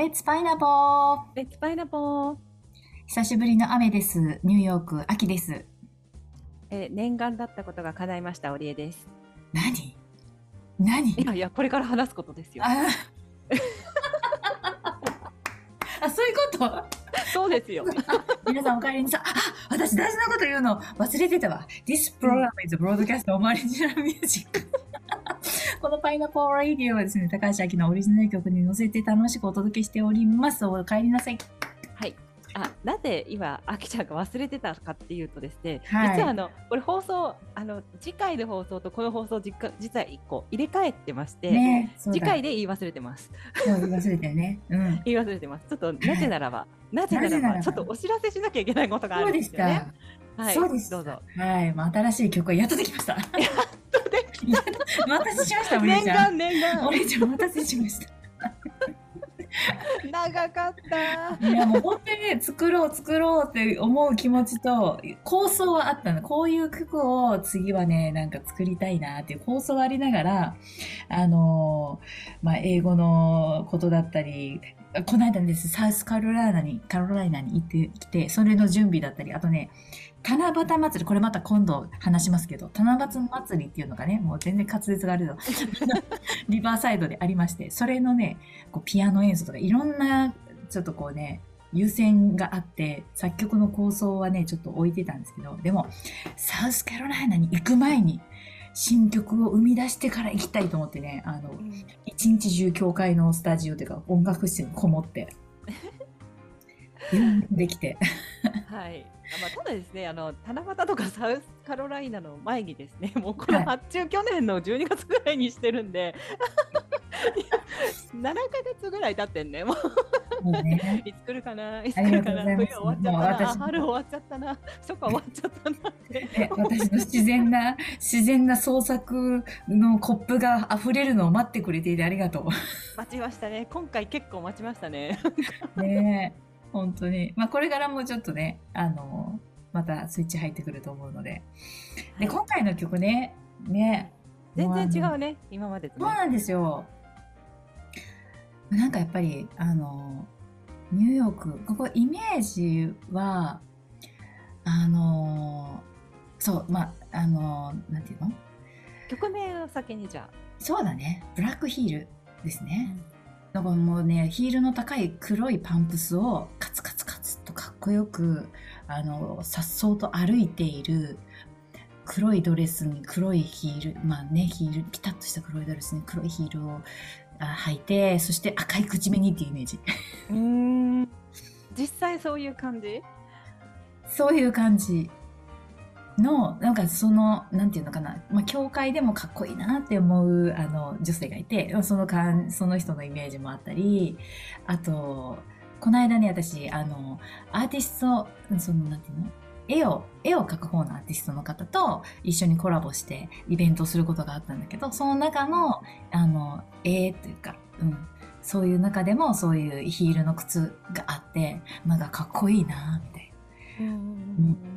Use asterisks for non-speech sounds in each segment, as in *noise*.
レッツパイナポーレッツパイナポー、久しぶりの雨です。ニューヨーク、秋です。えー念願だったことが叶いました、オリエです。何？何？いやいや、これから話すことですよ。あ *laughs* あ、そういうこと？そうですよ。皆さんお帰りなさい。あ、私大事なこと言うの忘れてたわ。This program is broadcast of original music. このパイナポーラディオはですね、高橋明のオリジナル曲に乗せて楽しくお届けしております。お帰りなさい。はい。あ、なぜ今、あきちゃんが忘れてたかっていうとですね、はい実はあの、これ放送、あの、次回の放送とこの放送、実は一個入れ替えてまして、ね次回で言い忘れてます。そう忘れたよね。うん。*laughs* 言い忘れてます。ちょっと、なぜならば、*laughs* なぜならば、なぜならばちょっとお知らせしなきゃいけないことがあるんですすよね。はい。そうです。どうぞ。。はい。まあ、新しい曲がやっとできました。*laughs* お待たせしました、お姉念ちゃん。願、念願。お姉ちゃん、お待たせしました。長かった。いや、もう本当にね、作ろう、作ろうって思う気持ちと、構想はあったの。こういう曲を次はね、なんか作りたいなっていう構想はありながら、あのーまあ、英語のことだったり、この間です、サウスカロライナに、カロライナに行ってきて、それの準備だったり、あとね、七夕祭り、これまた今度話しますけど、七夕祭りっていうのがね、もう全然滑舌があるの。*laughs* リバーサイドでありまして、それのね、こうピアノ演奏とかいろんな、ちょっとこうね、優先があって、作曲の構想はね、ちょっと置いてたんですけど、でも、サウスカロライナに行く前に、新曲を生み出してから行きたいと思ってね、あの、一日中教会のスタジオというか音楽室にこもって、うんできて。*laughs* はい。あまあ、ただですね、あの七夕とかサウスカロライナの前にですね、*laughs* もうこれはい発注去年の12月ぐらいにしてるんで、*laughs* 7ヶ月ぐらい経ってんね。ももういつ来るかな、いつ来るかな、冬終わっちゃったな、春終わっちゃったな、初夏終わっちゃったなって。ね私の自然な、自然な創作のコップが溢れるのを待ってくれていてありがとう。待ちましたね。今回結構待ちましたね。ねえ、本当に。まあ、これからもちょっとね、あの、またスイッチ入ってくると思うので。で、今回の曲ね、ね、全然違うね、今までとね。そうなんですよ。なんかやっぱり、あの、ニューヨーク、ここイメージは、あの、そう、まあ、あの、なんていうの？曲名を先にじゃそうだね。ブラックヒールですあ。ね。だからもうね、ヒールの高い黒いパンプスをこよく、あの、さっそうと歩いている、黒いドレスに黒いヒール、まあね、ヒール、ピタッとした黒いドレスに黒いヒールをあ履いて、そして赤い口紅っていうイメージ。うーん。実際そういう感じ？そういう感じの、なんかその、なんていうのかな、まあ、教会でもかっこいいなって思う、あの、女性がいて、そのかん、その人のイメージもあったり、あと、この間ね、私、あの、アーティスト、その、なんていうの？絵を、絵を描く方のアーティストの方と一緒にコラボしてイベントをすることがあったんだけど、その中の、あの、絵というか、うん、そういう中でもそういうヒールの靴があって、なんかかっこいいなみたいな。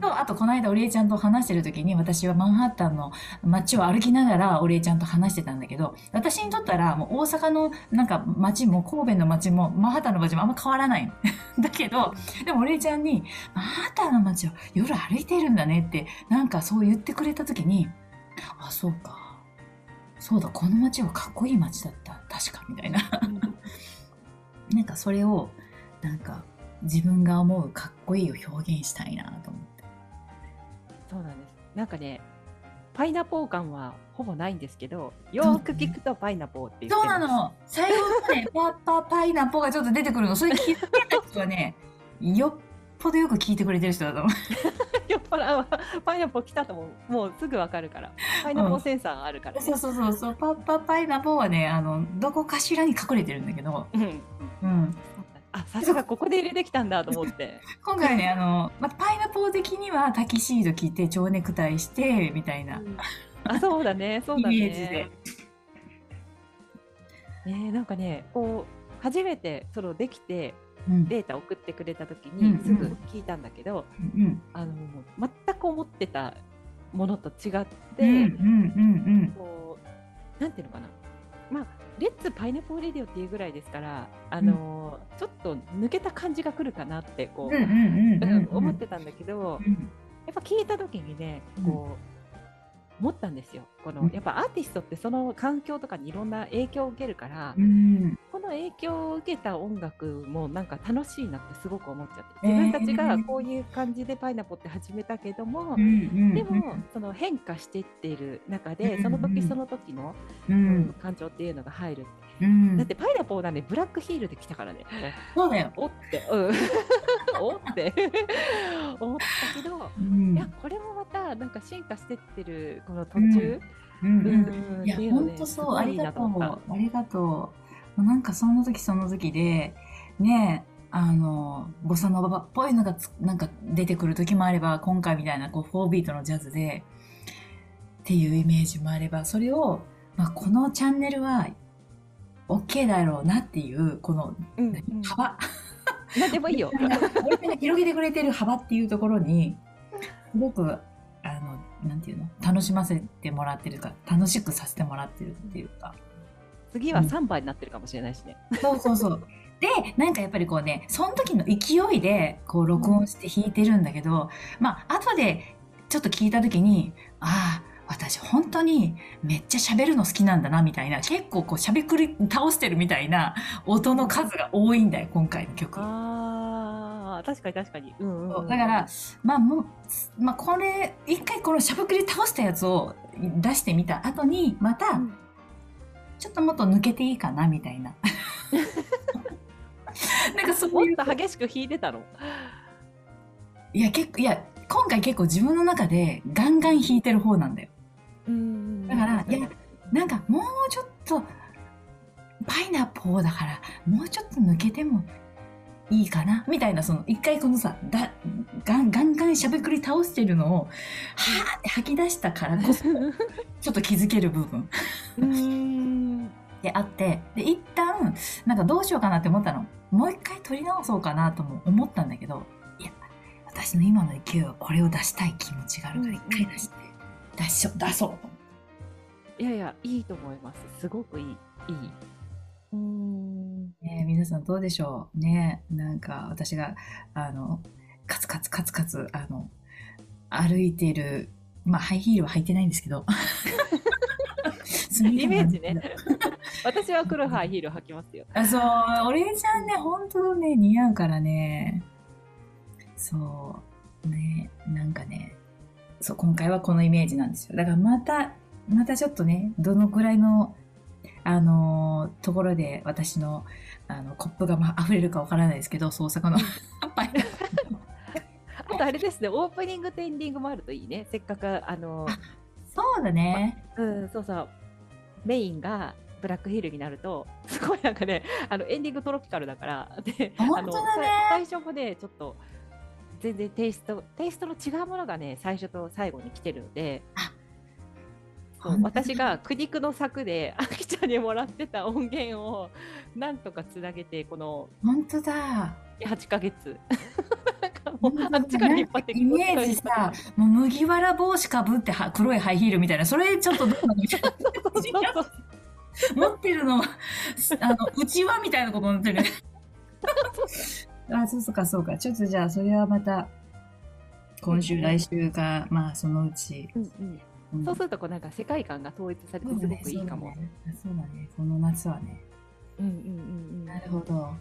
と、あと、この間、お礼ちゃんと話してる時に、私はマンハッタンの街を歩きながら、お礼ちゃんと話してたんだけど、私にとったら、もう大阪のなんか街も、神戸の街も、マンハッタンの街もあんま変わらないの。*laughs* だけど、でもお礼ちゃんに、マンハッタンの街を夜歩いてるんだねって、なんかそう言ってくれた時に、あ、そうか。そうだ、この街はかっこいい街だった。確か、みたいな。*laughs* なんかそれを、なんか、自分が思うかっこいいを表現したいなと思って。そうなんです。なんかね、パイナポー感はほぼないんですけど、よーく聞くとパイナポーって言ってそう。なの。最後のね、パッパーパイナポがちょっと出てくるの。それ聞いてた人はね、よっぽどよく聞いてくれてる人だと思う。*laughs* 酔っ払うパイナポー来たとももうすぐわかるから。パイナポーセンサーがあるから、ねそうそうそうそう。パッパーパイナポはね、あの、どこかしらに隠れてるんだけど、うん。うん。あ、さすがここで入れてきたんだと思って。*laughs* 今回ね、あの、まあ、パイナポー的にはタキシード着て、蝶ネクタイして、みたいなあ、そうだね、そうイだね。メージで。ねなんかね、こう初めてそのできてうん。データ送ってくれた時うんうんにすぐ聞いたんだけど、うん。あの全く思ってたものと違って、うん。うん。うん。こうなんていうのかなまあ、レッツパイナポーレディオっていうぐらいですから、あのーちょっと抜けた感じが来るかなってこう、うんうんうんうんうん思ってたんだけど、うん。やっぱ聞いた時にね、こう、思ったんですよ。このうん。やっぱアーティストってその環境とかにいろんな影響を受けるから、の影響を受けた音楽もなんか楽しいなってすごく思っちゃってえー。自分たちがこういう感じでパイナポって始めたけども、うんうんでもその変化していっている中で、うんその時その時の、ううんん感情っていうのが入る、うん。だってパイナポーなんでブラックヒールで来たからね。そうだよ。おってうん。*laughs* おって。思ったけど、うん。いやこれもまたなんか進化してってるこの途中、うん。ううん。んいや本当そう。ありがとう。ありがとうもうなんかその時その時でねあのボサノバっぽいのがつなんか出てくる時もあれば今回みたいなこう4ビートのジャズでっていうイメージもあればそれを、まあ、このチャンネルは OK だろうなっていうこのうんうん。幅、でもいいよ。広げてくれてる幅っていうところにすごくあのなんていうの？楽しませてもらってるか楽しくさせてもらってるっていうか次は3番になってるかもしれないしね。そうそうそうでなんかやっぱりこうねその時の勢いでこう録音して弾いてるんだけど、まあ後でちょっと聞いた時にああ私本当にめっちゃ喋るの好きなんだなみたいな結構こう喋くり倒してるみたいな音の数が多いんだよ今回の曲。ああ、確かに確かに。うんうんだから、まあもう、まあこれ、一回このしゃぶくり倒したやつを出してみた後に、また、うんちょっともっと抜けていいかな、みたいな。*laughs* なんかそういう、もっと激しく弾いてたの？いや結構、いや、今回結構自分の中でガンガン弾いてる方なんだよ。うんだからいやなんかもうちょっと、パイナポーだから、もうちょっと抜けてもいいかなみたいな、その一回このさ、だガンガンガンしゃべくり倒してるのを、はーって吐き出したからこそ、*laughs* ちょっと気づける部分うん。であって、で、一旦、なんかどうしようかなって思ったの。もう一回取り直そうかなとも思ったんだけど、いや、私の今の勢いはこれを出したい気持ちがあるから、一回出して、出しょ、出そう。いやいや、いいと思います。すごくいい。いい。うん。ねえ皆さんどうでしょうねなんか私があのカツカツカツカツあの歩いているまあハイヒールは履いてないんですけど *laughs* イメージね。私は黒ハイヒール履きますよ。あそうお礼ちゃんね本当ね似合うからねそうねなんかねそう今回はこのイメージなんですよだからまたまたちょっとねどのくらいのあのーところで私のあのコップが、まあ、溢れるかわからないですけど創作の *laughs* あとあれですね、オープニングとエンディングもあるといいね。せっかく、あの、そうだね。うん、そうそう。メインがブラックヒールになると、*laughs* すごいなんかね、あのエンディングトロピカルだから、で、あの最初もね、ちょっと全然テイスト、テイストの違うものがね、最初と最後に来てるので。私が苦肉の策で、あきちゃんにもらってた音源をなんとかつなげて、この本当だ。8ヶ月。*laughs* なんかもう本当だ。あっちから引っ張ってイメージさ、もう麦わら帽子かぶっては黒いハイヒールみたいな、それちょっとどうなの？*laughs* *laughs* 持ってるのは、あの、うちわみたいなことになってる。*laughs* あ、そうか、そうか。ちょっとじゃあ、それはまた、今週、来週か、まあ、そのうち。うんうんうんそうするとこうなんか世界観が統一されてすごくいいかも。そうだね。この夏はね。うんうんうんうんなるほど。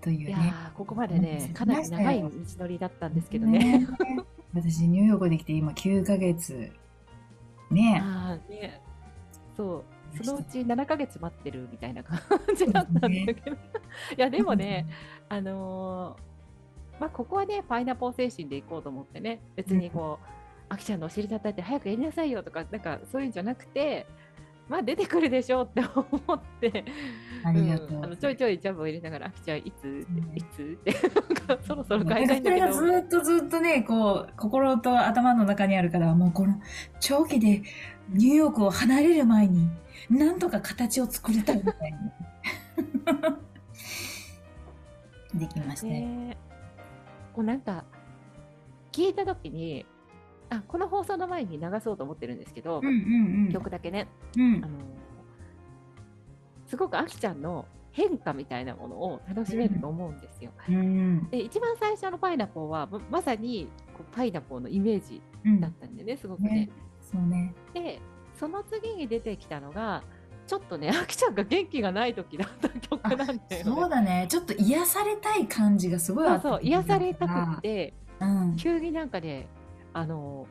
といういやここまでねうんかなり長い道のりだったんですけどね。ね *laughs* 私、ニューヨークできて今9ヶ月。ねああねそうそのうち7ヶ月待ってるみたいな感じだったんだけど、*laughs* いやでもね、あのーまあここはねパイナポー精神でいこうと思ってね。別にこう、あきちゃんのお尻叩いて早くやりなさいよとかなんかそういうんじゃなくてまあ出てくるでしょうって思って。ありがとう。ん。あのちょいちょいジャブを入れながらあきちゃんいつ、ん。いつってそろそろ変えたいんだけそれがずど。っとずっとね、こう、心と頭の中にあるから、もうこの長期でニューヨークを離れる前に、なんとか形を作りたいみたいに。*laughs* できましたね。ねこうなんか聞いた時にあこの放送の前に流そうと思ってるんですけど。曲だけね、うんあのすごくあきちゃんの変化みたいなものを楽しめると思うんですよ。うん。で一番最初のパイナポーはままさにこうパイナポーのイメージうんだったんでねすごくね。ねそうね。でその次に出てきたのがちょっとね *laughs* あきちゃんが元気がない時だった曲なんだよね。そうだね。ちょっと癒されたい感じがすごいあったそう癒されたくってうん。急になんかねあの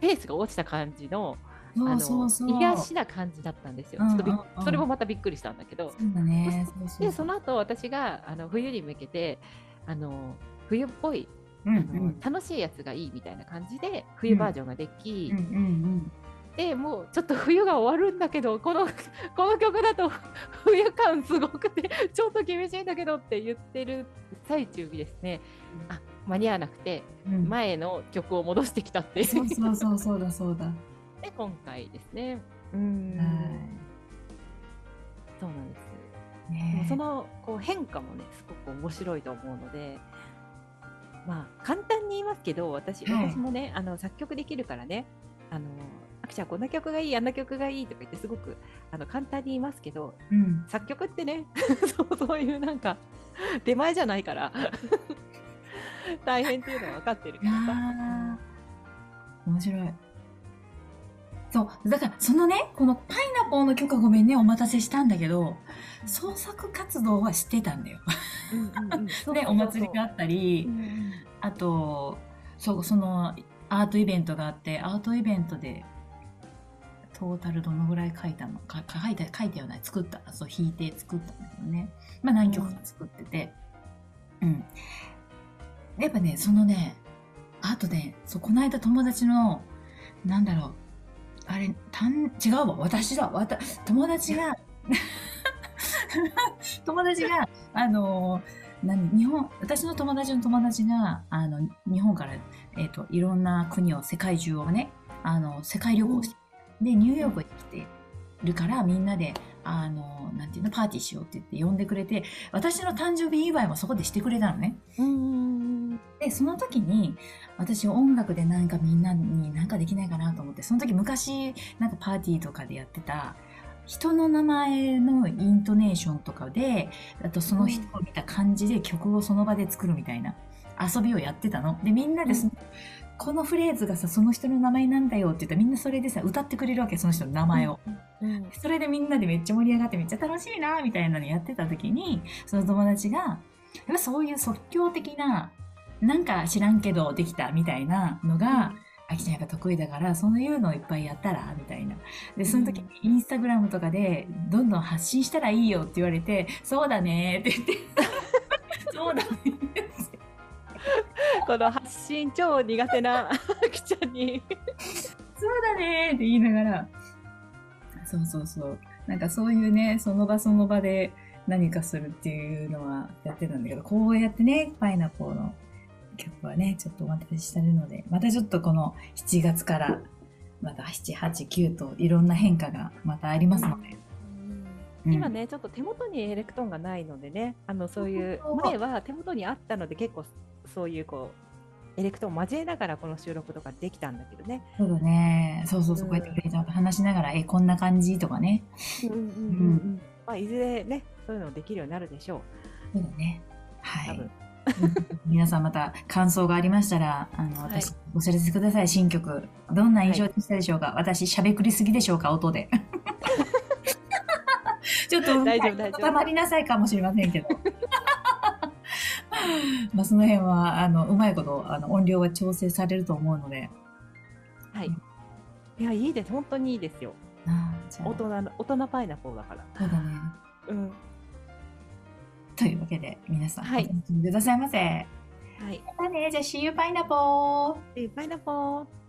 ペースが落ちた感じのあの。癒しな感じだったんですよ。うんちょっとびっうんうんそれもまたびっくりしたんだけど。そうだね。*laughs* でその後私があの冬に向けてあの冬っぽい、うんうん。楽しいやつがいいみたいな感じで冬バージョンができ、でもうちょっと冬が終わるんだけどこの *laughs* この曲だと *laughs* 冬感すごくて *laughs* ちょっと厳しいんだけどって言ってる最中にですねあ間に合わなくて前の曲を戻してきたっていうそうそうそうそうだそうだ。で今回ですね。うんはそうなんです。ねそのこう変化もねすごく面白いと思うので。まあ簡単に言いますけど私,、はい私もねあの作曲できるからねあのあきちゃんこんな曲がいいあんな曲がいいとか言ってすごくあの簡単に言いますけどうん。作曲ってね *laughs* そうそういうなんか出前じゃないから *laughs* 大変っていうのは分かってるからさ。面白い。そう。だから、そのね、このパイナポーの曲はごめんね、お待たせしたんだけど、創作活動はしてたんだよ。*laughs* で、お祭りがあったりう、んあと、そう、その、アートイベントがあって、アートイベントで、トータルどのぐらい書いたの？か、か書いた、書いたような、作った、そう、弾いて作ったんだけどね。まあ何曲か作ってて。うん。やっぱね、そのね、あとね、そう、この間友達の、なんだろう、あれ、たん、違うわ、私だ、わた、友達が、*laughs* 友達が、あの何日本私の友達の友達があの日本から、えー、といろんな国を世界中をねあの世界旅行して、でニューヨークに来てるからみんなであのなんていうのパーティーしようって言って呼んでくれて私の誕生日祝いもそこでしてくれたのね。うんでその時に私音楽でなんかみんなになんかできないかなと思ってその時昔なんかパーティーとかでやってた人の名前のイントネーションとかであとその人を見た感じで曲をその場で作るみたいな遊びをやってたの。でみんなでその、このフレーズがさその人の名前なんだよって言ったらみんなそれでさ歌ってくれるわけその人の名前を。うんそれでみんなでめっちゃ盛り上がってめっちゃ楽しいなみたいなのやってた時にその友達がやっぱそういう即興的ななんか知らんけどできたみたいなのが、あきちゃんやっぱ得意だからそういうのをいっぱいやったらみたいな。でその時にインスタグラムとかでどんどん発信したらいいよって言われてそうだねって言って。*laughs* そうだねこの発信超苦手なあきちゃんに。そうだねって言いながら。そうそうそう。なんかそういうねその場その場で何かするっていうのはやってたんだけどこうやってねパイナポーの曲はねちょっとお待たせしてるのでまたちょっとこの7月からまた789といろんな変化がまたありますので、うん今ねちょっと手元にエレクトーンがないのでね。あのそういう前は手元にあったので結構そういうこうエレクトーン交えながらこの収録とかできたんだけどね。そうだね。そうそうそうこうやって話しながらえこんな感じとかね。うんうん。うん。まあ、いずれねそういうのできるようになるでしょう。そうだね。はい。多分。*laughs* 皆さんまた感想がありましたら、あの、はい私、お知らせください、新曲。どんな印象でしたでしょうか、私、しゃべくりすぎでしょうか？音で。*laughs* ちょっと、大丈夫大丈夫たまりなさいかもしれませんけど。*laughs* まあ、その辺は、あの、うまいこと、あの、音量は調整されると思うので。はい。いやいいです本当にいいですよ。大人の大人パイナポーだから。そうだね。うん。というわけで、皆さん、はいくださいませ。はい。またね、じゃあ、See you, パイナポー。でパイナポー。